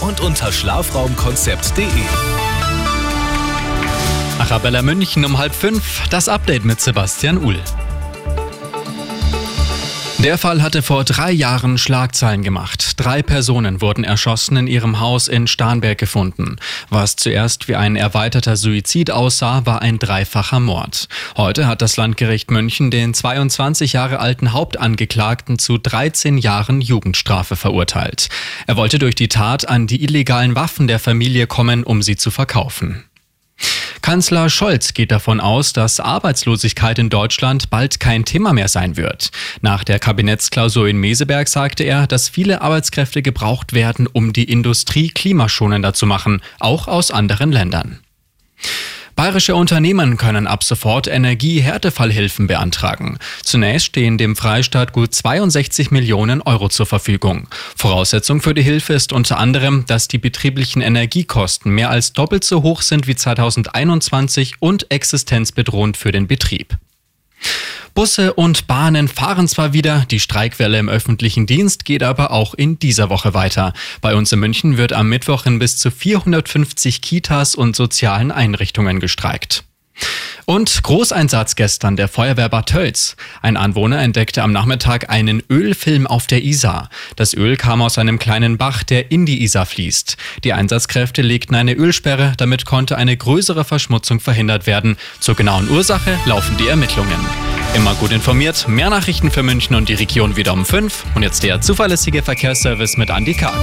Und unter schlafraumkonzept.de. Arabella München um halb fünf, das Update mit Sebastian Uhl. Der Fall hatte vor drei Jahren Schlagzeilen gemacht. Drei Personen wurden erschossen in ihrem Haus in Starnberg gefunden. Was zuerst wie ein erweiterter Suizid aussah, war ein dreifacher Mord. Heute hat das Landgericht München den 22 Jahre alten Hauptangeklagten zu 13 Jahren Jugendstrafe verurteilt. Er wollte durch die Tat an die illegalen Waffen der Familie kommen, um sie zu verkaufen. Kanzler Scholz geht davon aus, dass Arbeitslosigkeit in Deutschland bald kein Thema mehr sein wird. Nach der Kabinettsklausur in Meseberg sagte er, dass viele Arbeitskräfte gebraucht werden, um die Industrie klimaschonender zu machen, auch aus anderen Ländern. Bayerische Unternehmen können ab sofort Energiehärtefallhilfen beantragen. Zunächst stehen dem Freistaat gut 62 Millionen Euro zur Verfügung. Voraussetzung für die Hilfe ist unter anderem, dass die betrieblichen Energiekosten mehr als doppelt so hoch sind wie 2021 und existenzbedrohend für den Betrieb. Busse und Bahnen fahren zwar wieder, die Streikwelle im öffentlichen Dienst geht aber auch in dieser Woche weiter. Bei uns in München wird am Mittwoch in bis zu 450 Kitas und sozialen Einrichtungen gestreikt. Und Großeinsatz gestern der Feuerwehr Bad Tölz. Ein Anwohner entdeckte am Nachmittag einen Ölfilm auf der Isar. Das Öl kam aus einem kleinen Bach, der in die Isar fließt. Die Einsatzkräfte legten eine Ölsperre, damit konnte eine größere Verschmutzung verhindert werden. Zur genauen Ursache laufen die Ermittlungen. Immer gut informiert, mehr Nachrichten für München und die Region wieder um 5 und jetzt der zuverlässige Verkehrsservice mit Andy Karg.